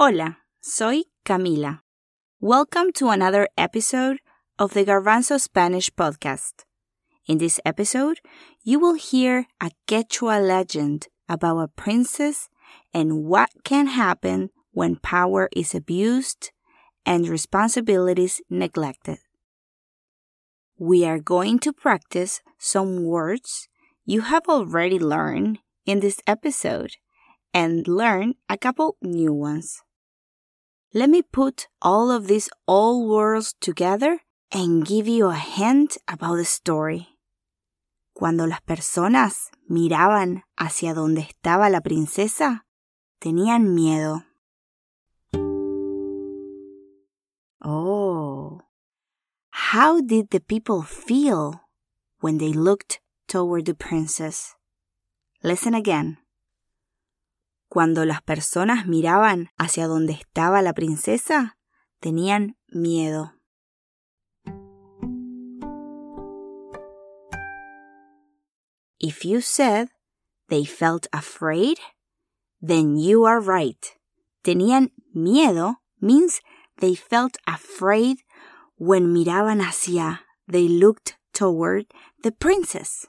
Hola, soy Camila. Welcome to another episode of the Garbanzo Spanish podcast. In this episode, you will hear a Quechua legend about a princess and what can happen when power is abused and responsibilities neglected. We are going to practice some words you have already learned in this episode and learn a couple new ones. Let me put all of these old words together and give you a hint about the story. Cuando las personas miraban hacia donde estaba la princesa, tenían miedo. Oh, how did the people feel when they looked toward the princess? Listen again. Cuando las personas miraban hacia donde estaba la princesa, tenían miedo. If you said they felt afraid, then you are right. Tenían miedo means they felt afraid when miraban hacia, they looked toward the princess.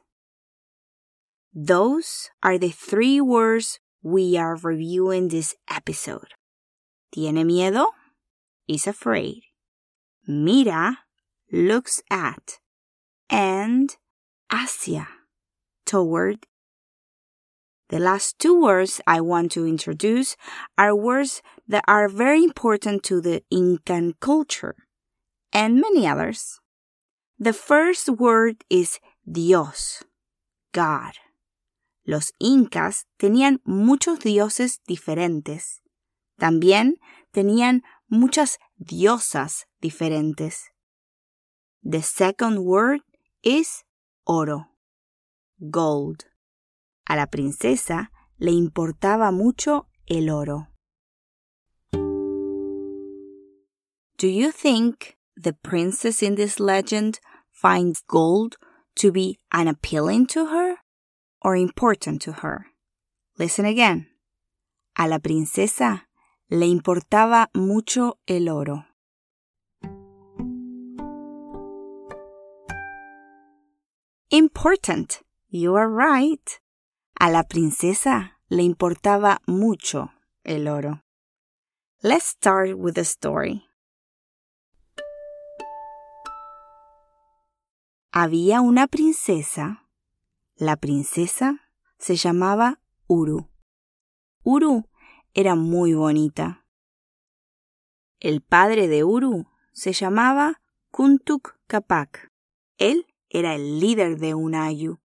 Those are the three words we are reviewing this episode. Tiene miedo is afraid. Mira looks at. And hacia toward. The last two words I want to introduce are words that are very important to the Incan culture and many others. The first word is Dios, God. Los incas tenían muchos dioses diferentes. También tenían muchas diosas diferentes. The second word is oro, gold. A la princesa le importaba mucho el oro. Do you think the princess in this legend finds gold to be unappealing to her? Or important to her. Listen again. A la princesa le importaba mucho el oro. Important. You are right. A la princesa le importaba mucho el oro. Let's start with the story. Había una princesa la princesa se llamaba Uru. Uru era muy bonita. El padre de Uru se llamaba Kuntuk Kapak. Él era el líder de un ayu.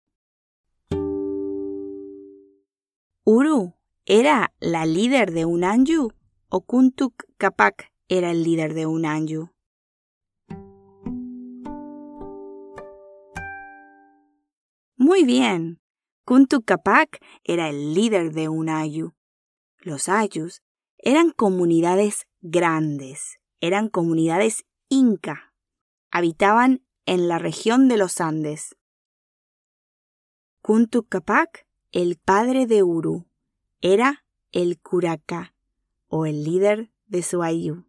¿Uru era la líder de un anju o Kuntuk Kapak era el líder de un Muy bien. Kuntuk Kapak era el líder de un ayu. Los ayus eran comunidades grandes, eran comunidades inca. Habitaban en la región de los Andes. Kuntuk Kapak, el padre de Uru, era el Curaca o el líder de su ayu.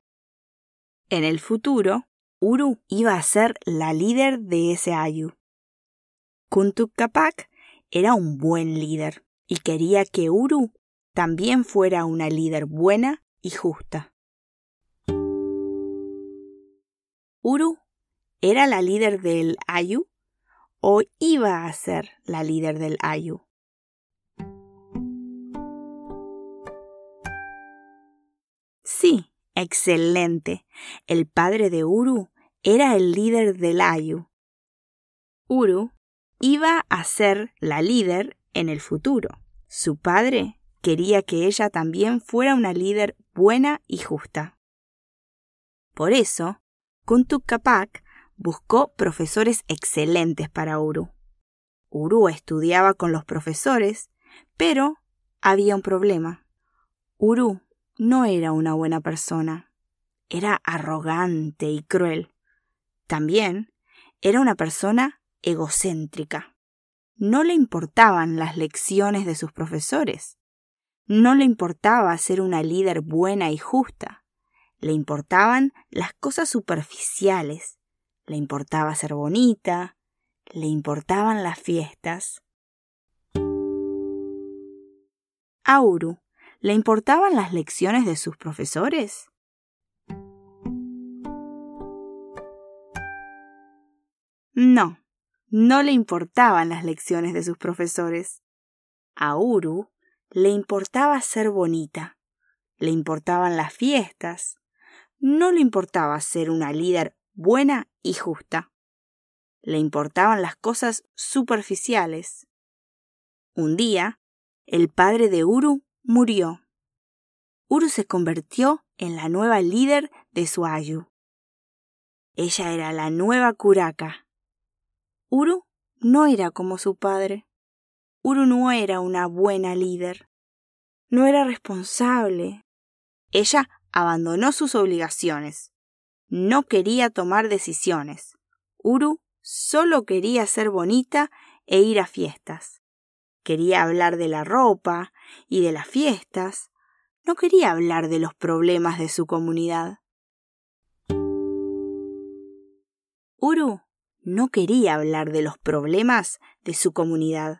En el futuro, Uru iba a ser la líder de ese ayu. Kuntuk Kapak era un buen líder y quería que Uru también fuera una líder buena y justa. Uru era la líder del Ayu o iba a ser la líder del Ayu. Sí, excelente. El padre de Uru era el líder del Ayu. Uru iba a ser la líder en el futuro. Su padre quería que ella también fuera una líder buena y justa. Por eso, Kuntuk Kapak buscó profesores excelentes para Uru. Uru estudiaba con los profesores, pero había un problema. Uru no era una buena persona. Era arrogante y cruel. También era una persona egocéntrica. No le importaban las lecciones de sus profesores. No le importaba ser una líder buena y justa. Le importaban las cosas superficiales. Le importaba ser bonita. Le importaban las fiestas. A Uru le importaban las lecciones de sus profesores. No, no le importaban las lecciones de sus profesores. A Uru le importaba ser bonita, le importaban las fiestas, no le importaba ser una líder buena y justa. Le importaban las cosas superficiales. Un día, el padre de Uru murió. Uru se convirtió en la nueva líder de su ayu. Ella era la nueva curaca. Uru no era como su padre. Uru no era una buena líder. No era responsable. Ella abandonó sus obligaciones. No quería tomar decisiones. Uru solo quería ser bonita e ir a fiestas. Quería hablar de la ropa y de las fiestas. No quería hablar de los problemas de su comunidad. Uru no quería hablar de los problemas de su comunidad.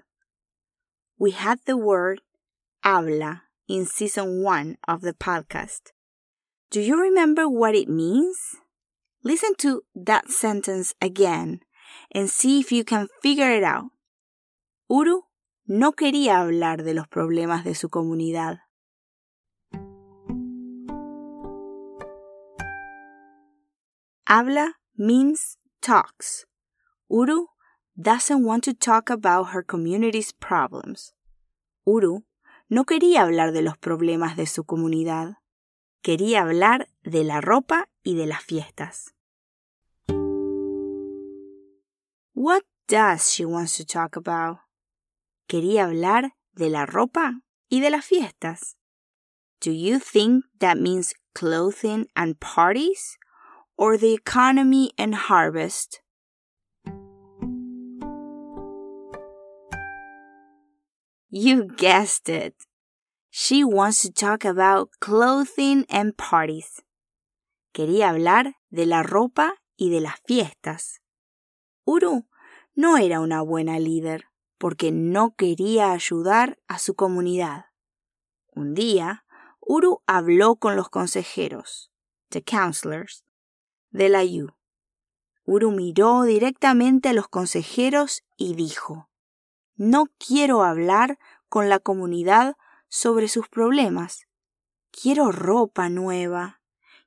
We had the word habla in season one of the podcast. Do you remember what it means? Listen to that sentence again and see if you can figure it out. Uru no quería hablar de los problemas de su comunidad. Habla means talks. Uru doesn't want to talk about her community's problems. Uru no quería hablar de los problemas de su comunidad. Quería hablar de la ropa y de las fiestas. What does she want to talk about? Quería hablar de la ropa y de las fiestas. Do you think that means clothing and parties? Or the economy and harvest? You guessed it. She wants to talk about clothing and parties. Quería hablar de la ropa y de las fiestas. Uru no era una buena líder porque no quería ayudar a su comunidad. Un día, Uru habló con los consejeros, the counselors, de la U. Uru miró directamente a los consejeros y dijo, no quiero hablar con la comunidad sobre sus problemas. Quiero ropa nueva.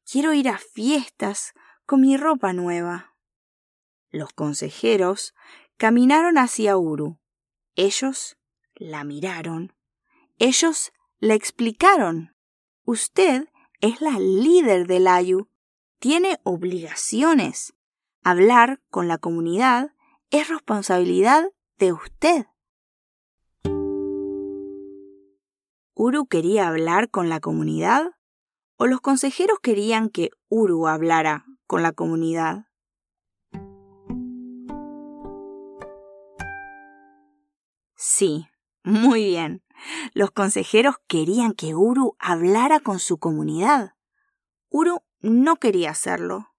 Quiero ir a fiestas con mi ropa nueva. Los consejeros caminaron hacia Uru. Ellos la miraron. Ellos le explicaron. Usted es la líder del Ayu. Tiene obligaciones. Hablar con la comunidad es responsabilidad de usted. ¿Uru quería hablar con la comunidad? ¿O los consejeros querían que Uru hablara con la comunidad? Sí, muy bien. Los consejeros querían que Uru hablara con su comunidad. Uru no quería hacerlo.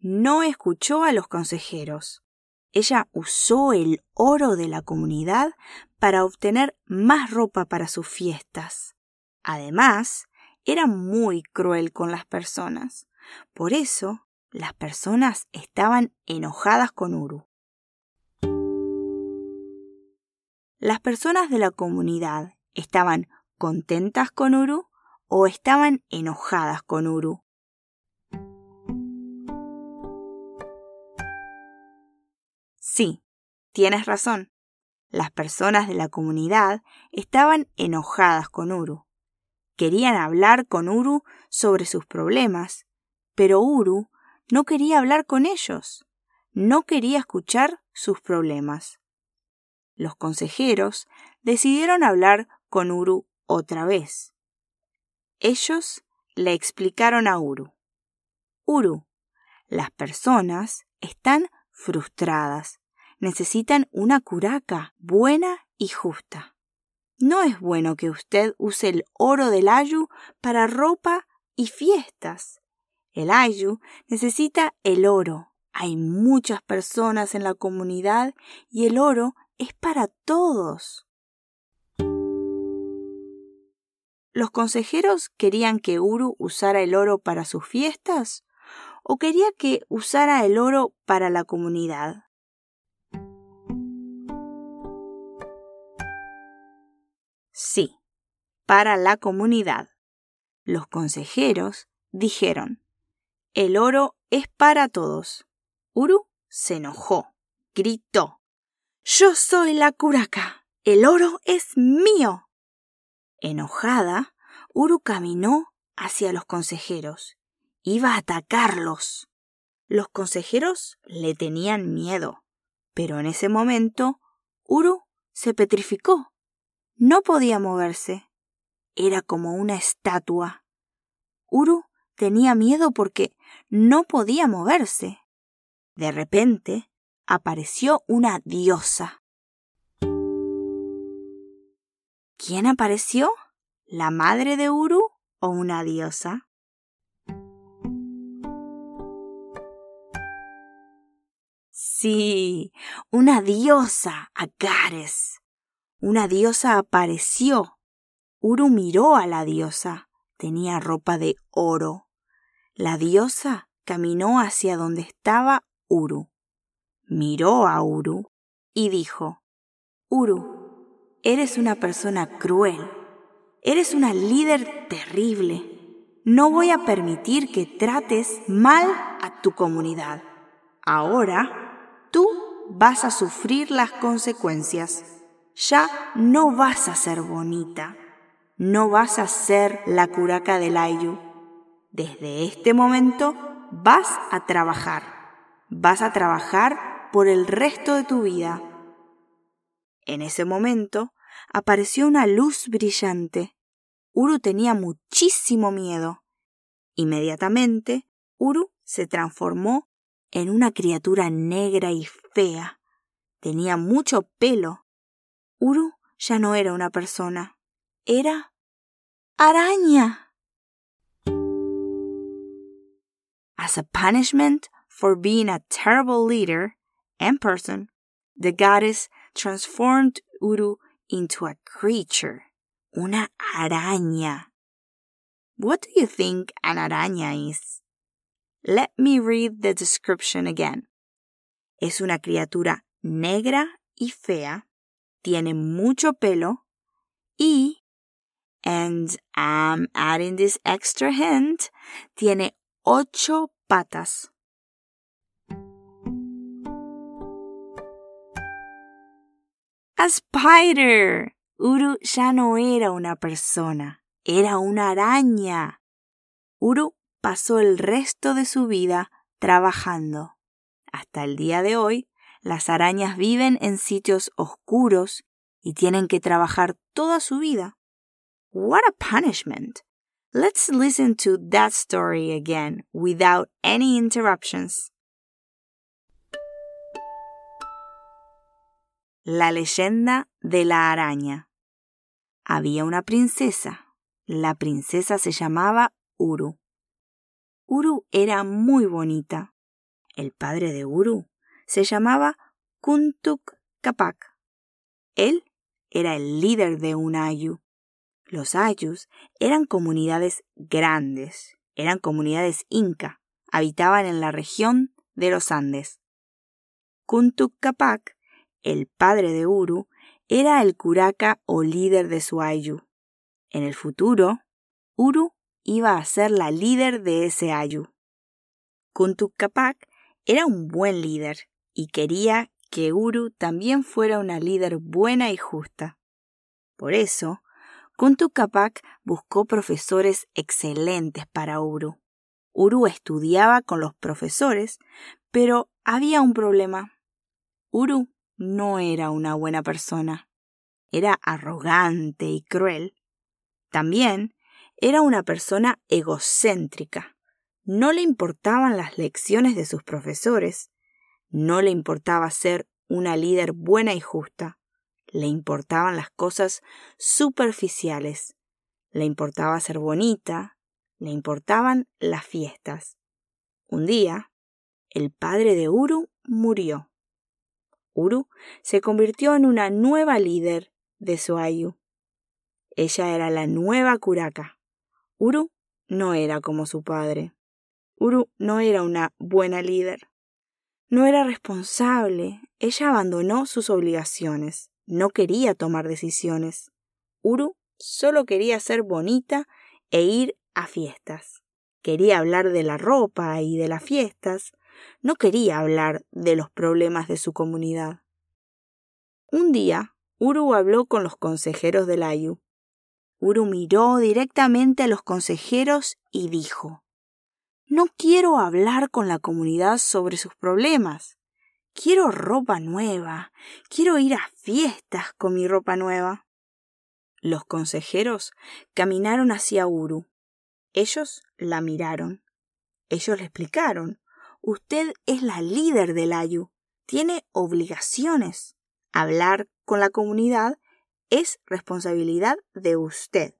No escuchó a los consejeros. Ella usó el oro de la comunidad para obtener más ropa para sus fiestas. Además, era muy cruel con las personas. Por eso, las personas estaban enojadas con Uru. ¿Las personas de la comunidad estaban contentas con Uru o estaban enojadas con Uru? Sí, tienes razón. Las personas de la comunidad estaban enojadas con Uru. Querían hablar con Uru sobre sus problemas, pero Uru no quería hablar con ellos, no quería escuchar sus problemas. Los consejeros decidieron hablar con Uru otra vez. Ellos le explicaron a Uru. Uru, las personas están frustradas. Necesitan una curaca buena y justa. No es bueno que usted use el oro del ayu para ropa y fiestas. El ayu necesita el oro. Hay muchas personas en la comunidad y el oro es para todos. ¿Los consejeros querían que Uru usara el oro para sus fiestas o quería que usara el oro para la comunidad? Sí, para la comunidad. Los consejeros dijeron, el oro es para todos. Uru se enojó, gritó, Yo soy la curaca, el oro es mío. Enojada, Uru caminó hacia los consejeros. Iba a atacarlos. Los consejeros le tenían miedo, pero en ese momento Uru se petrificó. No podía moverse. Era como una estatua. Uru tenía miedo porque no podía moverse. De repente apareció una diosa. ¿Quién apareció? ¿La madre de Uru o una diosa? Sí, una diosa, Agares. Una diosa apareció. Uru miró a la diosa. Tenía ropa de oro. La diosa caminó hacia donde estaba Uru. Miró a Uru y dijo, Uru, eres una persona cruel. Eres una líder terrible. No voy a permitir que trates mal a tu comunidad. Ahora, tú vas a sufrir las consecuencias ya no vas a ser bonita, no vas a ser la curaca del Ayu. Desde este momento vas a trabajar, vas a trabajar por el resto de tu vida. En ese momento apareció una luz brillante. Uru tenía muchísimo miedo. Inmediatamente, Uru se transformó en una criatura negra y fea. Tenía mucho pelo Uru ya no era una persona, era araña. As a punishment for being a terrible leader and person, the goddess transformed Uru into a creature, una araña. What do you think an araña is? Let me read the description again. Es una criatura negra y fea tiene mucho pelo y, and I'm adding this extra hint, tiene ocho patas. A spider. Uru ya no era una persona, era una araña. Uru pasó el resto de su vida trabajando. Hasta el día de hoy, las arañas viven en sitios oscuros y tienen que trabajar toda su vida. What a punishment! Let's listen to that story again without any interruptions. La leyenda de la araña. Había una princesa. La princesa se llamaba Uru. Uru era muy bonita. El padre de Uru se llamaba Kuntuk Kapak. Él era el líder de un ayu. Los ayus eran comunidades grandes, eran comunidades inca, habitaban en la región de los Andes. Kuntuk Kapak, el padre de Uru, era el curaca o líder de su ayu. En el futuro, Uru iba a ser la líder de ese ayu. Kuntuk Kapak era un buen líder y quería que Uru también fuera una líder buena y justa. Por eso, Kuntu Capac buscó profesores excelentes para Uru. Uru estudiaba con los profesores, pero había un problema. Uru no era una buena persona. Era arrogante y cruel. También era una persona egocéntrica. No le importaban las lecciones de sus profesores. No le importaba ser una líder buena y justa. Le importaban las cosas superficiales. Le importaba ser bonita. Le importaban las fiestas. Un día, el padre de Uru murió. Uru se convirtió en una nueva líder de su ayu. Ella era la nueva curaca. Uru no era como su padre. Uru no era una buena líder. No era responsable. Ella abandonó sus obligaciones. No quería tomar decisiones. Uru solo quería ser bonita e ir a fiestas. Quería hablar de la ropa y de las fiestas. No quería hablar de los problemas de su comunidad. Un día, Uru habló con los consejeros del Ayu. Uru miró directamente a los consejeros y dijo No quiero hablar con la comunidad sobre sus problemas. Quiero ropa nueva. Quiero ir a fiestas con mi ropa nueva. Los consejeros caminaron hacia Uru. Ellos la miraron. Ellos le explicaron Usted es la líder del Ayu. Tiene obligaciones. Hablar con la comunidad es responsabilidad de usted.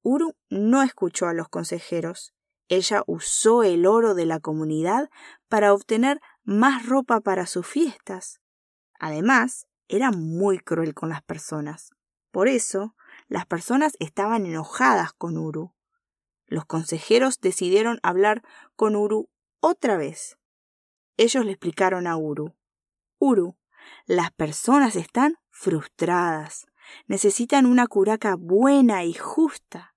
Uru no escuchó a los consejeros. Ella usó el oro de la comunidad para obtener más ropa para sus fiestas. Además, era muy cruel con las personas. Por eso, las personas estaban enojadas con Uru. Los consejeros decidieron hablar con Uru otra vez. Ellos le explicaron a Uru. Uru, las personas están frustradas. Necesitan una curaca buena y justa.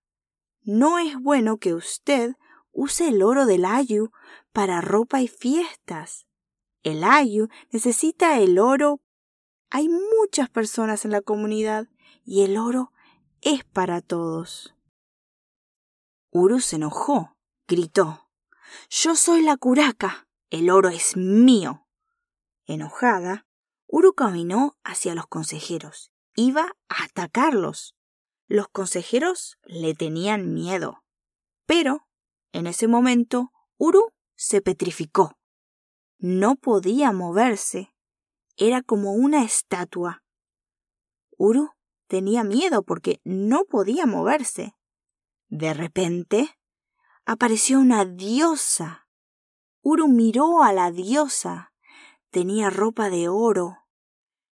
No es bueno que usted use el oro del ayu para ropa y fiestas. El ayu necesita el oro. Hay muchas personas en la comunidad y el oro es para todos. Uru se enojó, gritó. Yo soy la curaca. El oro es mío. Enojada, Uru caminó hacia los consejeros. Iba a atacarlos. Los consejeros le tenían miedo. Pero, en ese momento, Uru se petrificó. No podía moverse. Era como una estatua. Uru tenía miedo porque no podía moverse. De repente, apareció una diosa. Uru miró a la diosa. Tenía ropa de oro,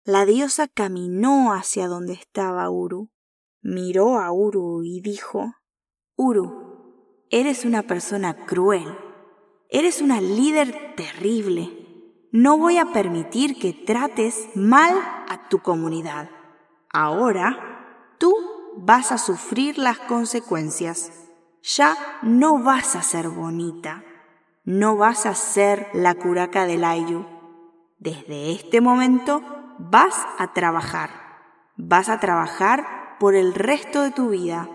la diosa caminó hacia donde estaba Uru, miró a Uru y dijo, Uru, eres una persona cruel, eres una líder terrible. No voy a permitir que trates mal a tu comunidad. Ahora tú vas a sufrir las consecuencias. Ya no vas a ser bonita. No vas a ser la curaca del Ayu. Desde este momento vas a trabajar. Vas a trabajar por el resto de tu vida.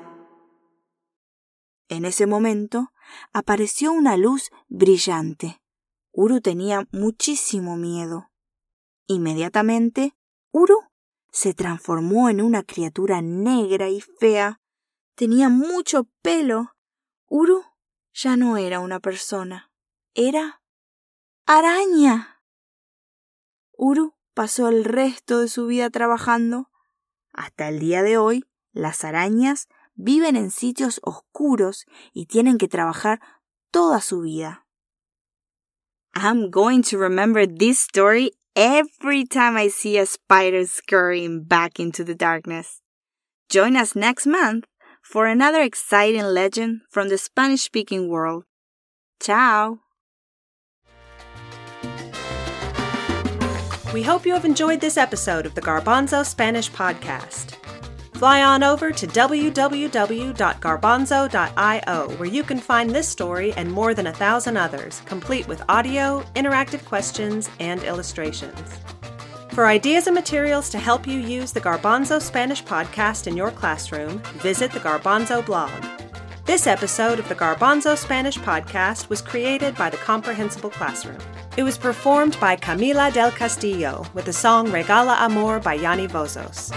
En ese momento apareció una luz brillante. Uru tenía muchísimo miedo. Inmediatamente, Uru se transformó en una criatura negra y fea. Tenía mucho pelo. Uru ya no era una persona. Era araña. Uru pasó el resto de su vida trabajando. Hasta el día de hoy, las arañas viven en sitios oscuros y tienen que trabajar toda su vida. I'm going to remember this story every time I see a spider scurrying back into the darkness. Join us next month for another exciting legend from the Spanish speaking world. Ciao! We hope you have enjoyed this episode of the Garbanzo Spanish Podcast. Fly on over to www.garbanzo.io where you can find this story and more than a thousand others, complete with audio, interactive questions, and illustrations. For ideas and materials to help you use the Garbanzo Spanish podcast in your classroom, visit the Garbanzo blog. This episode of the Garbanzo Spanish podcast was created by the Comprehensible Classroom. It was performed by Camila del Castillo with the song Regala Amor by Yanni Vozos.